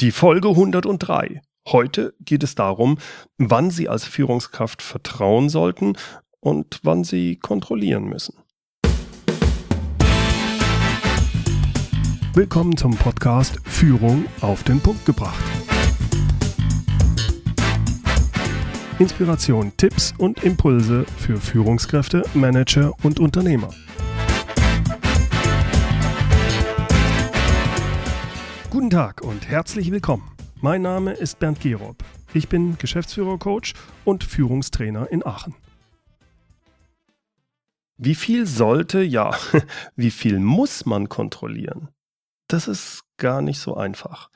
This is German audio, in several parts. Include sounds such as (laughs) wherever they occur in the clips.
Die Folge 103. Heute geht es darum, wann Sie als Führungskraft vertrauen sollten und wann Sie kontrollieren müssen. Willkommen zum Podcast Führung auf den Punkt gebracht. Inspiration, Tipps und Impulse für Führungskräfte, Manager und Unternehmer. Guten Tag und herzlich willkommen. Mein Name ist Bernd Gerob. Ich bin Geschäftsführer-Coach und Führungstrainer in Aachen. Wie viel sollte, ja, (laughs) wie viel muss man kontrollieren? Das ist gar nicht so einfach.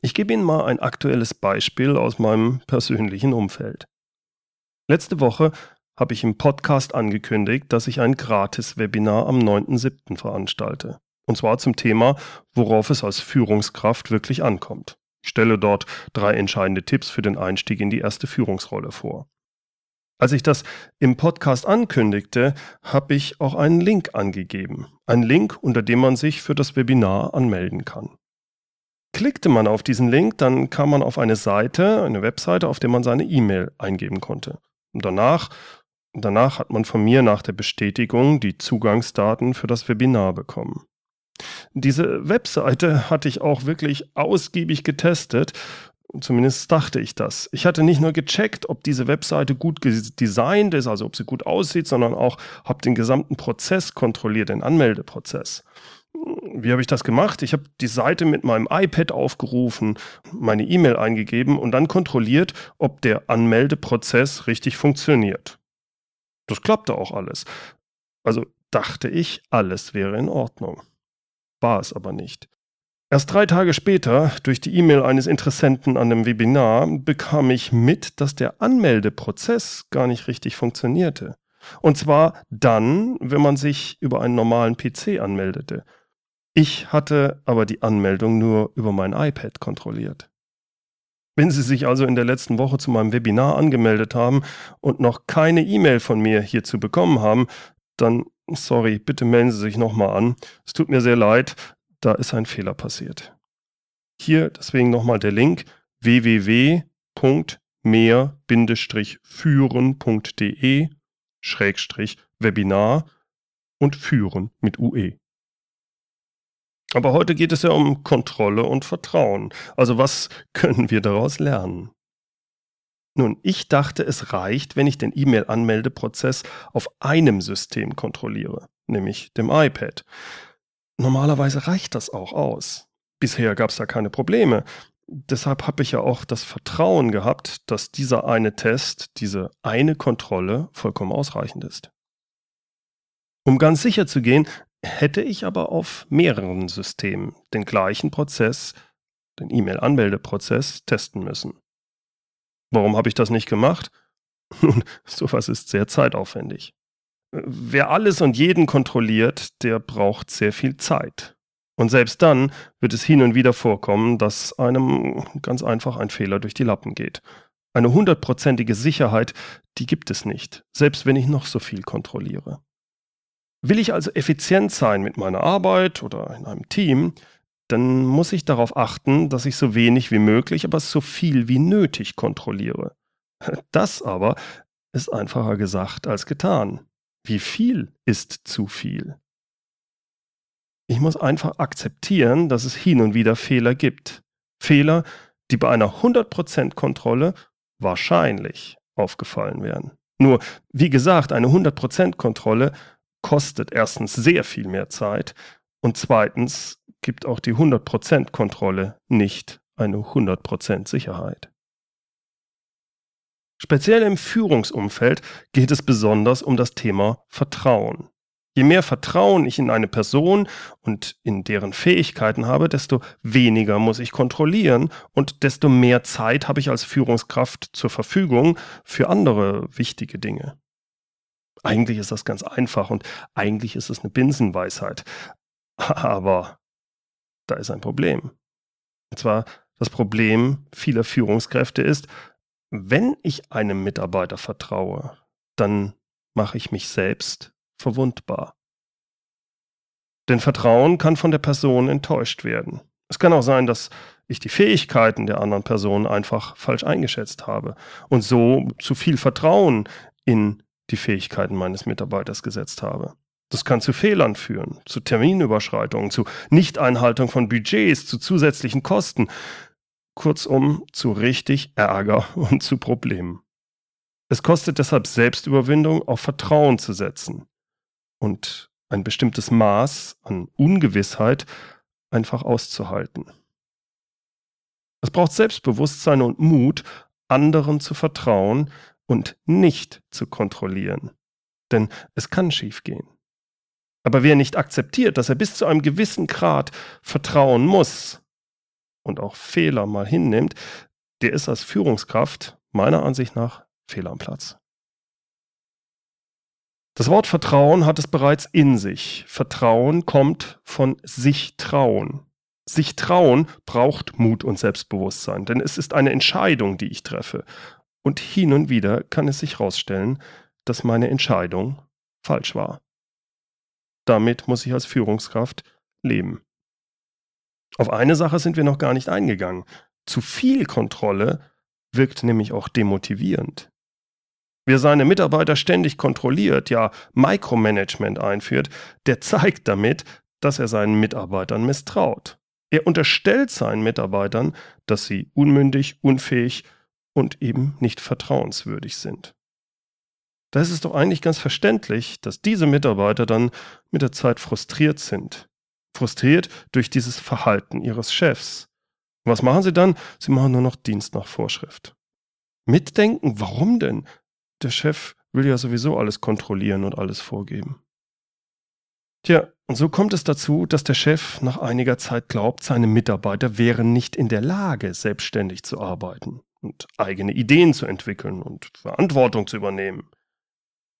Ich gebe Ihnen mal ein aktuelles Beispiel aus meinem persönlichen Umfeld. Letzte Woche habe ich im Podcast angekündigt, dass ich ein Gratis-Webinar am 9.7. veranstalte. Und zwar zum Thema, worauf es als Führungskraft wirklich ankommt. Ich stelle dort drei entscheidende Tipps für den Einstieg in die erste Führungsrolle vor. Als ich das im Podcast ankündigte, habe ich auch einen Link angegeben. Ein Link, unter dem man sich für das Webinar anmelden kann. Klickte man auf diesen Link, dann kam man auf eine Seite, eine Webseite, auf der man seine E-Mail eingeben konnte. Und danach, danach hat man von mir nach der Bestätigung die Zugangsdaten für das Webinar bekommen. Diese Webseite hatte ich auch wirklich ausgiebig getestet. Zumindest dachte ich das. Ich hatte nicht nur gecheckt, ob diese Webseite gut designt ist, also ob sie gut aussieht, sondern auch habe den gesamten Prozess kontrolliert, den Anmeldeprozess. Wie habe ich das gemacht? Ich habe die Seite mit meinem iPad aufgerufen, meine E-Mail eingegeben und dann kontrolliert, ob der Anmeldeprozess richtig funktioniert. Das klappte auch alles. Also dachte ich, alles wäre in Ordnung. War es aber nicht. Erst drei Tage später, durch die E-Mail eines Interessenten an dem Webinar, bekam ich mit, dass der Anmeldeprozess gar nicht richtig funktionierte. Und zwar dann, wenn man sich über einen normalen PC anmeldete. Ich hatte aber die Anmeldung nur über mein iPad kontrolliert. Wenn Sie sich also in der letzten Woche zu meinem Webinar angemeldet haben und noch keine E-Mail von mir hierzu bekommen haben, dann, sorry, bitte melden Sie sich nochmal an. Es tut mir sehr leid, da ist ein Fehler passiert. Hier deswegen nochmal der Link www.mehr-führen.de Webinar und führen mit UE. Aber heute geht es ja um Kontrolle und Vertrauen. Also was können wir daraus lernen? Nun, ich dachte, es reicht, wenn ich den E-Mail-Anmeldeprozess auf einem System kontrolliere, nämlich dem iPad. Normalerweise reicht das auch aus. Bisher gab es da keine Probleme. Deshalb habe ich ja auch das Vertrauen gehabt, dass dieser eine Test, diese eine Kontrolle vollkommen ausreichend ist. Um ganz sicher zu gehen, hätte ich aber auf mehreren Systemen den gleichen Prozess, den E-Mail-Anmeldeprozess, testen müssen. Warum habe ich das nicht gemacht? (laughs) Nun, sowas ist sehr zeitaufwendig. Wer alles und jeden kontrolliert, der braucht sehr viel Zeit. Und selbst dann wird es hin und wieder vorkommen, dass einem ganz einfach ein Fehler durch die Lappen geht. Eine hundertprozentige Sicherheit, die gibt es nicht, selbst wenn ich noch so viel kontrolliere. Will ich also effizient sein mit meiner Arbeit oder in einem Team, dann muss ich darauf achten, dass ich so wenig wie möglich, aber so viel wie nötig kontrolliere. (laughs) Das aber ist einfacher gesagt als getan. Wie viel ist zu viel? Ich muss einfach akzeptieren, dass es hin und wieder Fehler gibt. Fehler, die bei einer 100% Kontrolle wahrscheinlich aufgefallen wären. Nur, wie gesagt, eine 100% Kontrolle kostet erstens sehr viel mehr Zeit und zweitens gibt auch die 100% Kontrolle nicht eine 100% Sicherheit. Speziell im Führungsumfeld geht es besonders um das Thema Vertrauen. Je mehr Vertrauen ich in eine Person und in deren Fähigkeiten habe, desto weniger muss ich kontrollieren und desto mehr Zeit habe ich als Führungskraft zur Verfügung für andere wichtige Dinge. Eigentlich ist das ganz einfach und eigentlich ist es eine Binsenweisheit. (laughs) Aber da ist ein Problem. Und zwar das Problem vieler Führungskräfte ist, wenn ich einem Mitarbeiter vertraue, dann mache ich mich selbst verwundbar. Denn Vertrauen kann von der Person enttäuscht werden. Es kann auch sein, dass ich die Fähigkeiten der anderen Person einfach falsch eingeschätzt habe und so zu viel Vertrauen in die Fähigkeiten meines Mitarbeiters gesetzt habe. Das kann zu Fehlern führen, zu Terminüberschreitungen, zu Nichteinhaltung von Budgets, zu zusätzlichen Kosten, kurzum zu richtig Ärger (laughs) und zu Problemen. Es kostet deshalb Selbstüberwindung, auf Vertrauen zu setzen und ein bestimmtes Maß an Ungewissheit einfach auszuhalten. Es braucht Selbstbewusstsein und Mut, anderen zu vertrauen und nicht zu kontrollieren. Denn es kann schiefgehen. Aber wer nicht akzeptiert, dass er bis zu einem gewissen Grad vertrauen muss und auch Fehler mal hinnimmt, der ist als Führungskraft meiner Ansicht nach fehl am Platz. Das Wort Vertrauen hat es bereits in sich. Vertrauen kommt von sich trauen. Sich trauen braucht Mut und Selbstbewusstsein, denn es ist eine Entscheidung, die ich treffe. Und hin und wieder kann es sich herausstellen, dass meine Entscheidung falsch war. Damit muss ich als Führungskraft leben. Auf eine Sache sind wir noch gar nicht eingegangen. Zu viel Kontrolle wirkt nämlich auch demotivierend. Wer seine Mitarbeiter ständig kontrolliert, ja Micromanagement einführt, der zeigt damit, dass er seinen Mitarbeitern misstraut. Er unterstellt seinen Mitarbeitern, dass sie unmündig, unfähig und eben nicht vertrauenswürdig sind. Da ist es doch eigentlich ganz verständlich, dass diese Mitarbeiter dann mit der Zeit frustriert sind. Frustriert durch dieses Verhalten ihres Chefs. Was machen sie dann? Sie machen nur noch Dienst nach Vorschrift. Mitdenken? Warum denn? der Chef will ja sowieso alles kontrollieren und alles vorgeben. Tja, und so kommt es dazu, dass der Chef nach einiger Zeit glaubt, seine Mitarbeiter wären nicht in der Lage, selbstständig zu arbeiten und eigene Ideen zu entwickeln und Verantwortung zu übernehmen.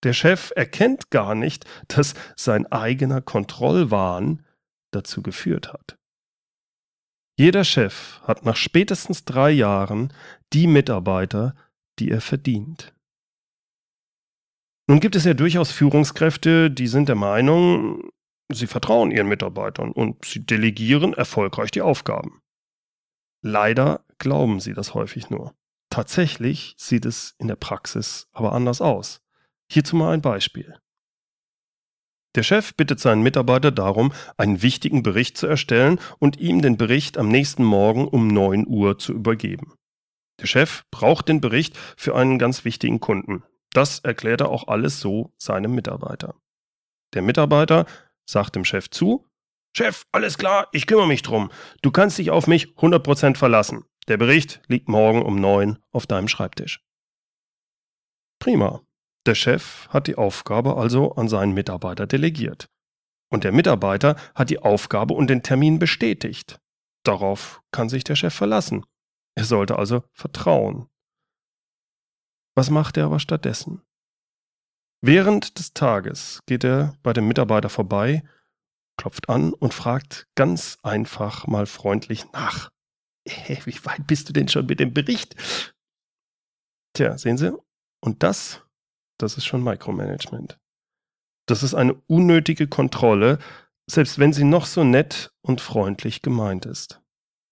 Der Chef erkennt gar nicht, dass sein eigener Kontrollwahn dazu geführt hat. Jeder Chef hat nach spätestens drei Jahren die Mitarbeiter, die er verdient. Nun gibt es ja durchaus Führungskräfte, die sind der Meinung, sie vertrauen ihren Mitarbeitern und sie delegieren erfolgreich die Aufgaben. Leider glauben sie das häufig nur. Tatsächlich sieht es in der Praxis aber anders aus. Hierzu mal ein Beispiel. Der Chef bittet seinen Mitarbeiter darum, einen wichtigen Bericht zu erstellen und ihm den Bericht am nächsten Morgen um 9 Uhr zu übergeben. Der Chef braucht den Bericht für einen ganz wichtigen Kunden, das erklärt er auch alles so seinem Mitarbeiter. Der Mitarbeiter sagt dem Chef zu, Chef, alles klar, ich kümmere mich drum. Du kannst dich auf mich 100% verlassen. Der Bericht liegt morgen um 9 auf deinem Schreibtisch. Prima. Der Chef hat die Aufgabe also an seinen Mitarbeiter delegiert. Und der Mitarbeiter hat die Aufgabe und den Termin bestätigt. Darauf kann sich der Chef verlassen. Er sollte also vertrauen. Was macht er aber stattdessen? Während des Tages geht er bei dem Mitarbeiter vorbei, klopft an und fragt ganz einfach mal freundlich nach. (laughs) Hey, wie weit bist du denn schon mit dem Bericht? Tja, sehen Sie? Und das, das ist schon Micromanagement. Das ist eine unnötige Kontrolle, selbst wenn sie noch so nett und freundlich gemeint ist.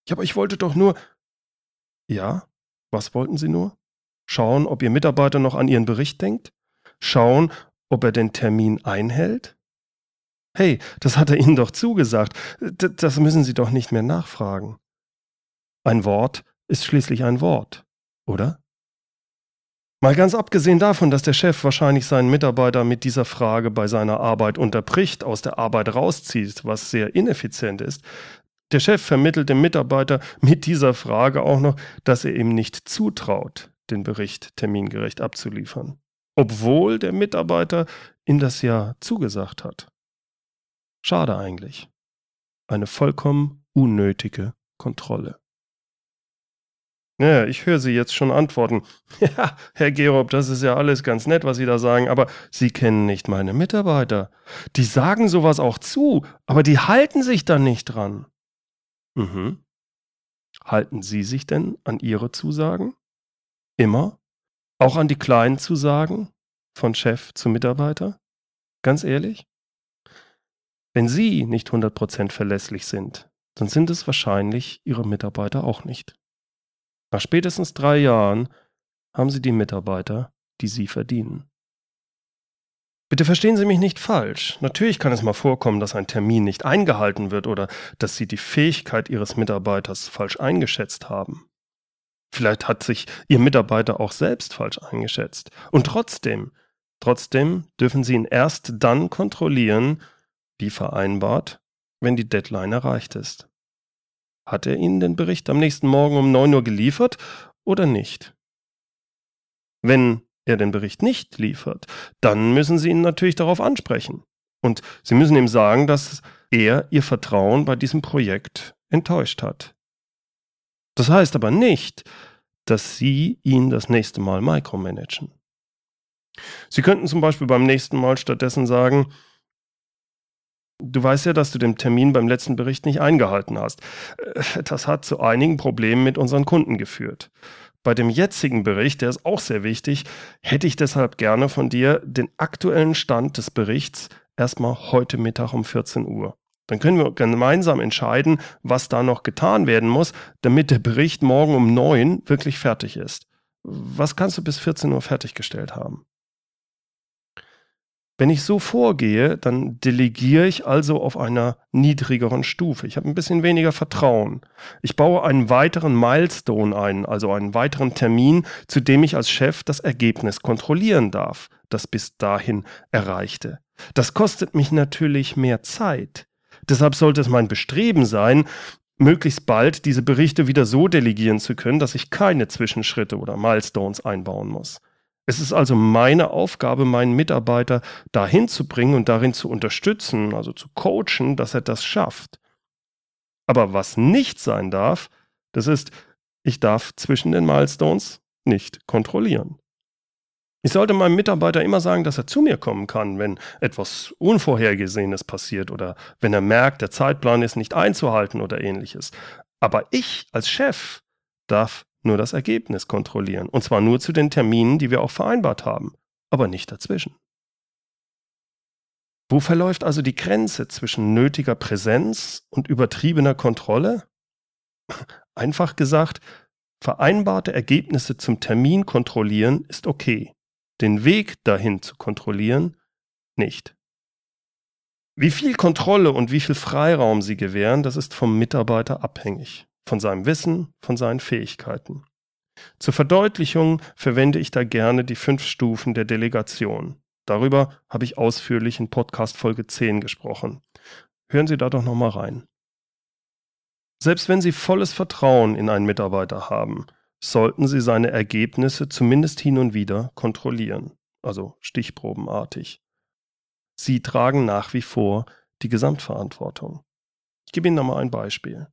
Ja, aber ich wollte doch nur. Ja, was wollten Sie nur? Schauen, ob Ihr Mitarbeiter noch an Ihren Bericht denkt? Schauen, ob er den Termin einhält? Hey, das hat er Ihnen doch zugesagt. D das müssen Sie doch nicht mehr nachfragen. Ein Wort ist schließlich ein Wort, oder? Mal ganz abgesehen davon, dass der Chef wahrscheinlich seinen Mitarbeiter mit dieser Frage bei seiner Arbeit unterbricht, aus der Arbeit rauszieht, was sehr ineffizient ist, der Chef vermittelt dem Mitarbeiter mit dieser Frage auch noch, dass er ihm nicht zutraut, den Bericht termingerecht abzuliefern, obwohl der Mitarbeiter ihm das ja zugesagt hat. Schade eigentlich. Eine vollkommen unnötige Kontrolle. Ja, ich höre Sie jetzt schon antworten. (laughs) Ja, Herr Gerob, das ist ja alles ganz nett, was Sie da sagen, aber Sie kennen nicht meine Mitarbeiter. Die sagen sowas auch zu, aber die halten sich dann nicht dran. Mhm. Halten Sie sich denn an Ihre Zusagen? Immer? Auch an die Kleinen zu sagen? Von Chef zu Mitarbeiter? Ganz ehrlich? Wenn Sie nicht 100% verlässlich sind, dann sind es wahrscheinlich Ihre Mitarbeiter auch nicht. Nach spätestens drei Jahren haben Sie die Mitarbeiter, die Sie verdienen. Bitte verstehen Sie mich nicht falsch. Natürlich kann es mal vorkommen, dass ein Termin nicht eingehalten wird oder dass Sie die Fähigkeit Ihres Mitarbeiters falsch eingeschätzt haben. Vielleicht hat sich Ihr Mitarbeiter auch selbst falsch eingeschätzt. Und trotzdem, trotzdem dürfen Sie ihn erst dann kontrollieren, wie vereinbart, wenn die Deadline erreicht ist. Hat er Ihnen den Bericht am nächsten Morgen um 9 Uhr geliefert oder nicht? Wenn er den Bericht nicht liefert, dann müssen Sie ihn natürlich darauf ansprechen. Und Sie müssen ihm sagen, dass er Ihr Vertrauen bei diesem Projekt enttäuscht hat. Das heißt aber nicht, dass Sie ihn das nächste Mal micromanagen. Sie könnten zum Beispiel beim nächsten Mal stattdessen sagen, Du weißt ja, dass du den Termin beim letzten Bericht nicht eingehalten hast. Äh, das hat zu einigen Problemen mit unseren Kunden geführt. Bei dem jetzigen Bericht, der ist auch sehr wichtig, hätte ich deshalb gerne von dir den aktuellen Stand des Berichts erstmal heute Mittag um 14 Uhr. Dann können wir gemeinsam entscheiden, was da noch getan werden muss, damit der Bericht morgen um 9 wirklich fertig ist. Was kannst du bis 14 Uhr fertiggestellt haben? Wenn ich so vorgehe, dann delegiere ich also auf einer niedrigeren Stufe. Ich habe ein bisschen weniger Vertrauen. Ich baue einen weiteren Milestone ein, also einen weiteren Termin, zu dem ich als Chef das Ergebnis kontrollieren darf, das bis dahin erreichte. Das kostet mich natürlich mehr Zeit. Deshalb sollte es mein Bestreben sein, möglichst bald diese Berichte wieder so delegieren zu können, dass ich keine Zwischenschritte oder Milestones einbauen muss. Es ist also meine Aufgabe, meinen Mitarbeiter dahin zu bringen und darin zu unterstützen, also zu coachen, dass er das schafft. Aber was nicht sein darf, das ist, ich darf zwischen den Milestones nicht kontrollieren. Ich sollte meinem Mitarbeiter immer sagen, dass er zu mir kommen kann, wenn etwas Unvorhergesehenes passiert oder wenn er merkt, der Zeitplan ist nicht einzuhalten oder ähnliches. Aber ich als Chef darf nur das Ergebnis kontrollieren. Und zwar nur zu den Terminen, die wir auch vereinbart haben, aber nicht dazwischen. Wo verläuft also die Grenze zwischen nötiger Präsenz und übertriebener Kontrolle? (laughs) Einfach gesagt, vereinbarte Ergebnisse zum Termin kontrollieren ist okay. Den Weg dahin zu kontrollieren nicht. Wie viel Kontrolle und wie viel Freiraum Sie gewähren, das ist vom Mitarbeiter abhängig von seinem Wissen, von seinen Fähigkeiten. Zur Verdeutlichung verwende ich da gerne die fünf Stufen der Delegation. Darüber habe ich ausführlich in Podcast Folge 10 gesprochen. Hören Sie da doch nochmal rein. Selbst wenn Sie volles Vertrauen in einen Mitarbeiter haben, sollten Sie seine Ergebnisse zumindest hin und wieder kontrollieren, also stichprobenartig. Sie tragen nach wie vor die Gesamtverantwortung. Ich gebe Ihnen nochmal ein Beispiel.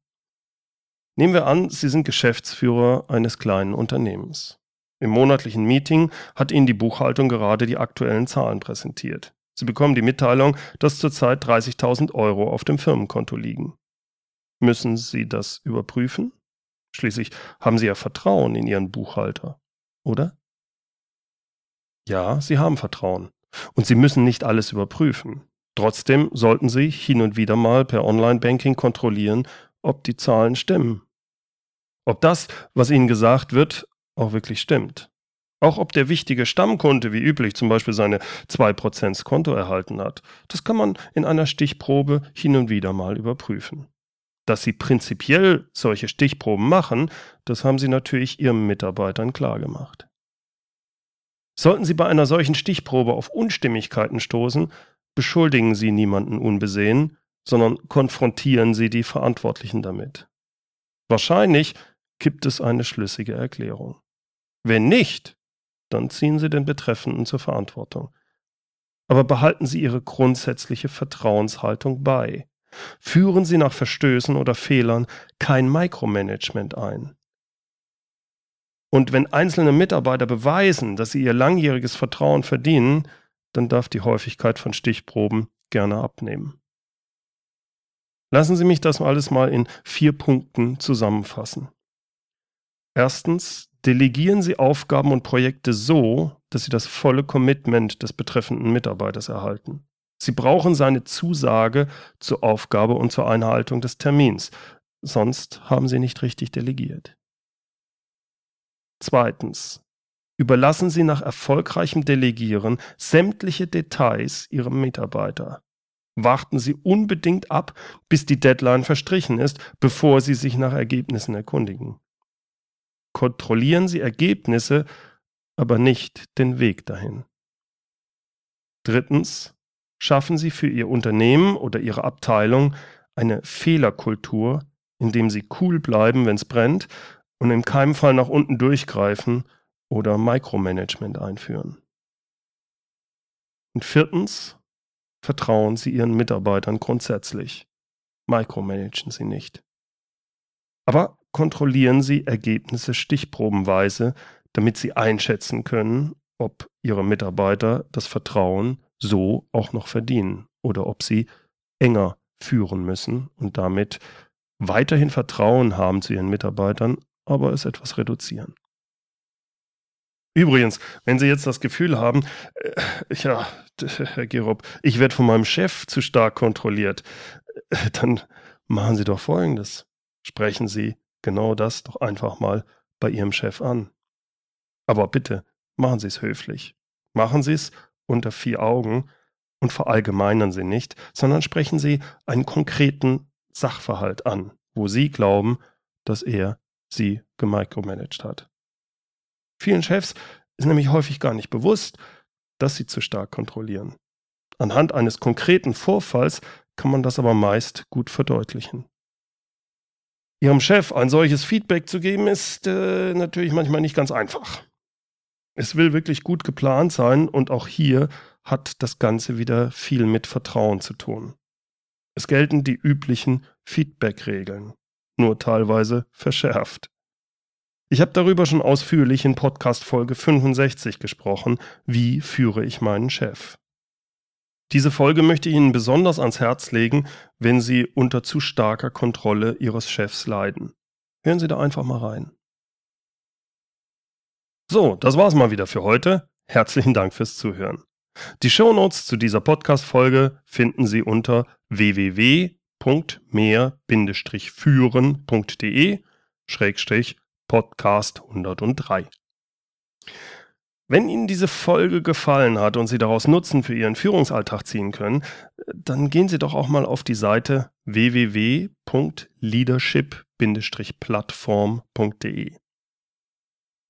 Nehmen wir an, Sie sind Geschäftsführer eines kleinen Unternehmens. Im monatlichen Meeting hat Ihnen die Buchhaltung gerade die aktuellen Zahlen präsentiert. Sie bekommen die Mitteilung, dass zurzeit 30.000 Euro auf dem Firmenkonto liegen. Müssen Sie das überprüfen? Schließlich haben Sie ja Vertrauen in Ihren Buchhalter, oder? Ja, Sie haben Vertrauen. Und Sie müssen nicht alles überprüfen. Trotzdem sollten Sie hin und wieder mal per Online-Banking kontrollieren, ob die Zahlen stimmen ob das, was ihnen gesagt wird, auch wirklich stimmt. Auch ob der wichtige Stammkunde wie üblich zum Beispiel seine 2% Konto erhalten hat, das kann man in einer Stichprobe hin und wieder mal überprüfen. Dass Sie prinzipiell solche Stichproben machen, das haben Sie natürlich Ihren Mitarbeitern klargemacht. Sollten Sie bei einer solchen Stichprobe auf Unstimmigkeiten stoßen, beschuldigen Sie niemanden unbesehen, sondern konfrontieren Sie die Verantwortlichen damit. Wahrscheinlich gibt es eine schlüssige Erklärung. Wenn nicht, dann ziehen Sie den Betreffenden zur Verantwortung. Aber behalten Sie Ihre grundsätzliche Vertrauenshaltung bei. Führen Sie nach Verstößen oder Fehlern kein Micromanagement ein. Und wenn einzelne Mitarbeiter beweisen, dass sie ihr langjähriges Vertrauen verdienen, dann darf die Häufigkeit von Stichproben gerne abnehmen. Lassen Sie mich das alles mal in vier Punkten zusammenfassen. Erstens, delegieren Sie Aufgaben und Projekte so, dass Sie das volle Commitment des betreffenden Mitarbeiters erhalten. Sie brauchen seine Zusage zur Aufgabe und zur Einhaltung des Termins, sonst haben Sie nicht richtig delegiert. Zweitens. Überlassen Sie nach erfolgreichem Delegieren sämtliche Details Ihrem Mitarbeiter. Warten Sie unbedingt ab, bis die Deadline verstrichen ist, bevor Sie sich nach Ergebnissen erkundigen. Kontrollieren Sie Ergebnisse, aber nicht den Weg dahin. Drittens. Schaffen Sie für Ihr Unternehmen oder Ihre Abteilung eine Fehlerkultur, indem Sie cool bleiben, wenn es brennt und in keinem Fall nach unten durchgreifen oder Micromanagement einführen. Und viertens, vertrauen Sie Ihren Mitarbeitern grundsätzlich. Micromanagen Sie nicht. Aber kontrollieren Sie Ergebnisse stichprobenweise, damit Sie einschätzen können, ob Ihre Mitarbeiter das Vertrauen so auch noch verdienen oder ob sie enger führen müssen und damit weiterhin Vertrauen haben zu ihren Mitarbeitern, aber es etwas reduzieren. Übrigens, wenn Sie jetzt das Gefühl haben, äh, ja, Herr Gerob, ich werde von meinem Chef zu stark kontrolliert, äh, dann machen Sie doch Folgendes. Sprechen Sie genau das doch einfach mal bei Ihrem Chef an. Aber bitte, machen Sie es höflich. Machen Sie es unter vier Augen und verallgemeinern Sie nicht, sondern sprechen Sie einen konkreten Sachverhalt an, wo Sie glauben, dass er Sie gemicromanagt hat. Vielen Chefs ist nämlich häufig gar nicht bewusst, dass sie zu stark kontrollieren. Anhand eines konkreten Vorfalls kann man das aber meist gut verdeutlichen. Ihrem Chef ein solches Feedback zu geben, ist äh, natürlich manchmal nicht ganz einfach. Es will wirklich gut geplant sein und auch hier hat das Ganze wieder viel mit Vertrauen zu tun. Es gelten die üblichen Feedback-Regeln, nur teilweise verschärft. Ich habe darüber schon ausführlich in Podcast Folge 65 gesprochen, wie führe ich meinen Chef. Diese Folge möchte ich Ihnen besonders ans Herz legen, wenn Sie unter zu starker Kontrolle Ihres Chefs leiden. Hören Sie da einfach mal rein. So, das war's mal wieder für heute. Herzlichen Dank fürs Zuhören. Die Shownotes zu dieser Podcast-Folge finden Sie unter www.mehr-führen.de Podcast 103. Wenn Ihnen diese Folge gefallen hat und Sie daraus Nutzen für Ihren Führungsalltag ziehen können, dann gehen Sie doch auch mal auf die Seite www.leadership-plattform.de.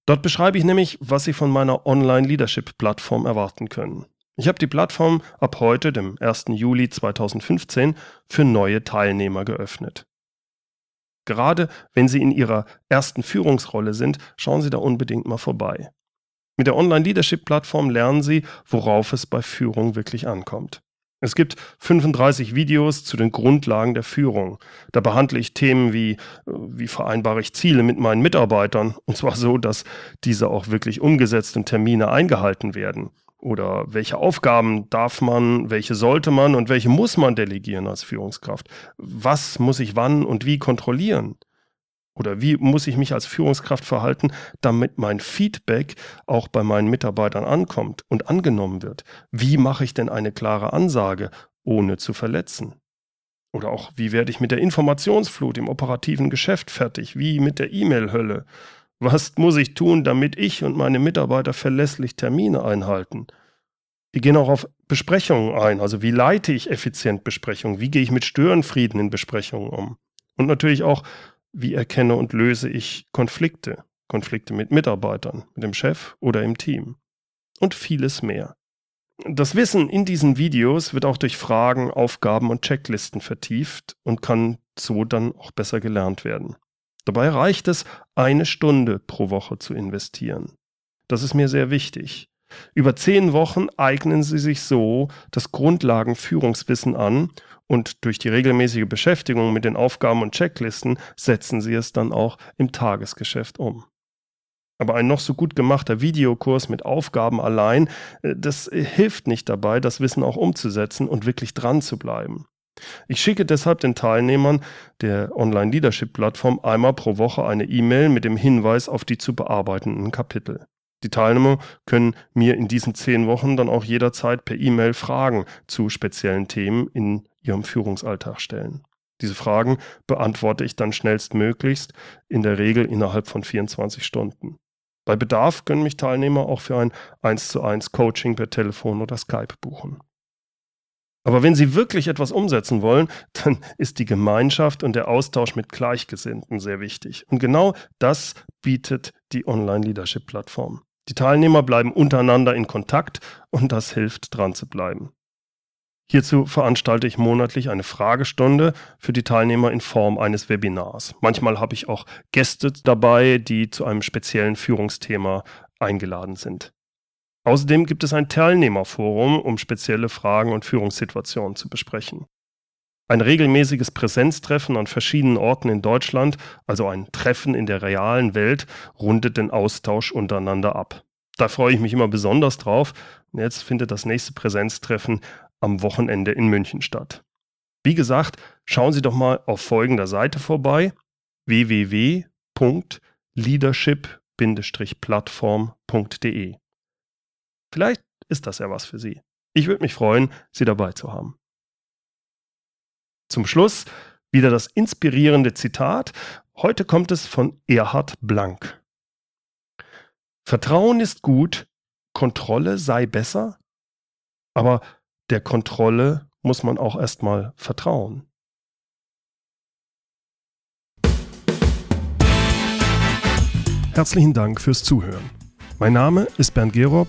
Dort beschreibe ich nämlich, was Sie von meiner Online-Leadership-Plattform erwarten können. Ich habe die Plattform ab heute, dem 1. Juli 2015, für neue Teilnehmer geöffnet. Gerade wenn Sie in Ihrer ersten Führungsrolle sind, schauen Sie da unbedingt mal vorbei. Mit der Online-Leadership-Plattform lernen Sie, worauf es bei Führung wirklich ankommt. Es gibt 35 Videos zu den Grundlagen der Führung. Da behandle ich Themen wie, äh, wie vereinbare ich Ziele mit meinen Mitarbeitern, und zwar so, dass diese auch wirklich umgesetzt und Termine eingehalten werden. Oder welche Aufgaben darf man, welche sollte man und welche muss man delegieren als Führungskraft? Was muss ich wann und wie kontrollieren? Oder wie muss ich mich als Führungskraft verhalten, damit mein Feedback auch bei meinen Mitarbeitern ankommt und angenommen wird? Wie mache ich denn eine klare Ansage, ohne zu verletzen? Oder auch, wie werde ich mit der Informationsflut im operativen Geschäft fertig? Wie mit der E-Mail-Hölle? Was muss ich tun, damit ich und meine Mitarbeiter verlässlich Termine einhalten? Wir gehen auch auf Besprechungen ein. Also wie leite ich effizient Besprechungen? Wie gehe ich mit Störenfrieden in Besprechungen um? Und natürlich auch, wie erkenne und löse ich Konflikte? Konflikte mit Mitarbeitern, mit dem Chef oder im Team? Und vieles mehr. Das Wissen in diesen Videos wird auch durch Fragen, Aufgaben und Checklisten vertieft und kann so dann auch besser gelernt werden. Dabei reicht es, eine Stunde pro Woche zu investieren. Das ist mir sehr wichtig. Über zehn Wochen eignen Sie sich so das Grundlagenführungswissen an und durch die regelmäßige Beschäftigung mit den Aufgaben und Checklisten setzen Sie es dann auch im Tagesgeschäft um. Aber ein noch so gut gemachter Videokurs mit Aufgaben allein, äh, das hilft nicht dabei, das Wissen auch umzusetzen und wirklich dran zu bleiben. Ich schicke deshalb den Teilnehmern der Online-Leadership-Plattform einmal pro Woche eine E-Mail mit dem Hinweis auf die zu bearbeitenden Kapitel. Die Teilnehmer können mir in diesen zehn Wochen dann auch jederzeit per E-Mail Fragen zu speziellen Themen in ihrem Führungsalltag stellen. Diese Fragen beantworte ich dann schnellstmöglichst, in der Regel innerhalb von 24 Stunden. Bei Bedarf können mich Teilnehmer auch für ein 1 zu 1 Coaching per Telefon oder Skype buchen. Aber wenn Sie wirklich etwas umsetzen wollen, (laughs) dann ist die Gemeinschaft und der Austausch mit Gleichgesinnten sehr wichtig. Und genau das bietet die Online-Leadership-Plattform. Die Teilnehmer bleiben untereinander in Kontakt und das hilft dran zu bleiben. Hierzu veranstalte ich monatlich eine Fragestunde für die Teilnehmer in Form eines Webinars. Manchmal habe ich auch Gäste dabei, die zu einem speziellen Führungsthema eingeladen sind. Außerdem gibt es ein Teilnehmerforum, um spezielle Fragen und Führungssituationen zu besprechen. Ein regelmäßiges Präsenztreffen an verschiedenen Orten in Deutschland, also ein Treffen in der realen Welt, rundet den Austausch untereinander ab. Da freue ich mich immer besonders drauf. jetzt findet das nächste Präsenztreffen am Wochenende in München statt. Wie gesagt, schauen Sie doch mal auf folgender Seite vorbei: www.leadership-plattform.de. Vielleicht ist das ja was für Sie. Ich würde mich freuen, Sie dabei zu haben. Zum Schluss wieder das inspirierende Zitat. Heute kommt es von Erhard Blank. Vertrauen ist gut, Kontrolle sei besser, aber der Kontrolle muss man auch erstmal vertrauen. Herzlichen Dank fürs Zuhören. Mein Name ist Bernd Gerob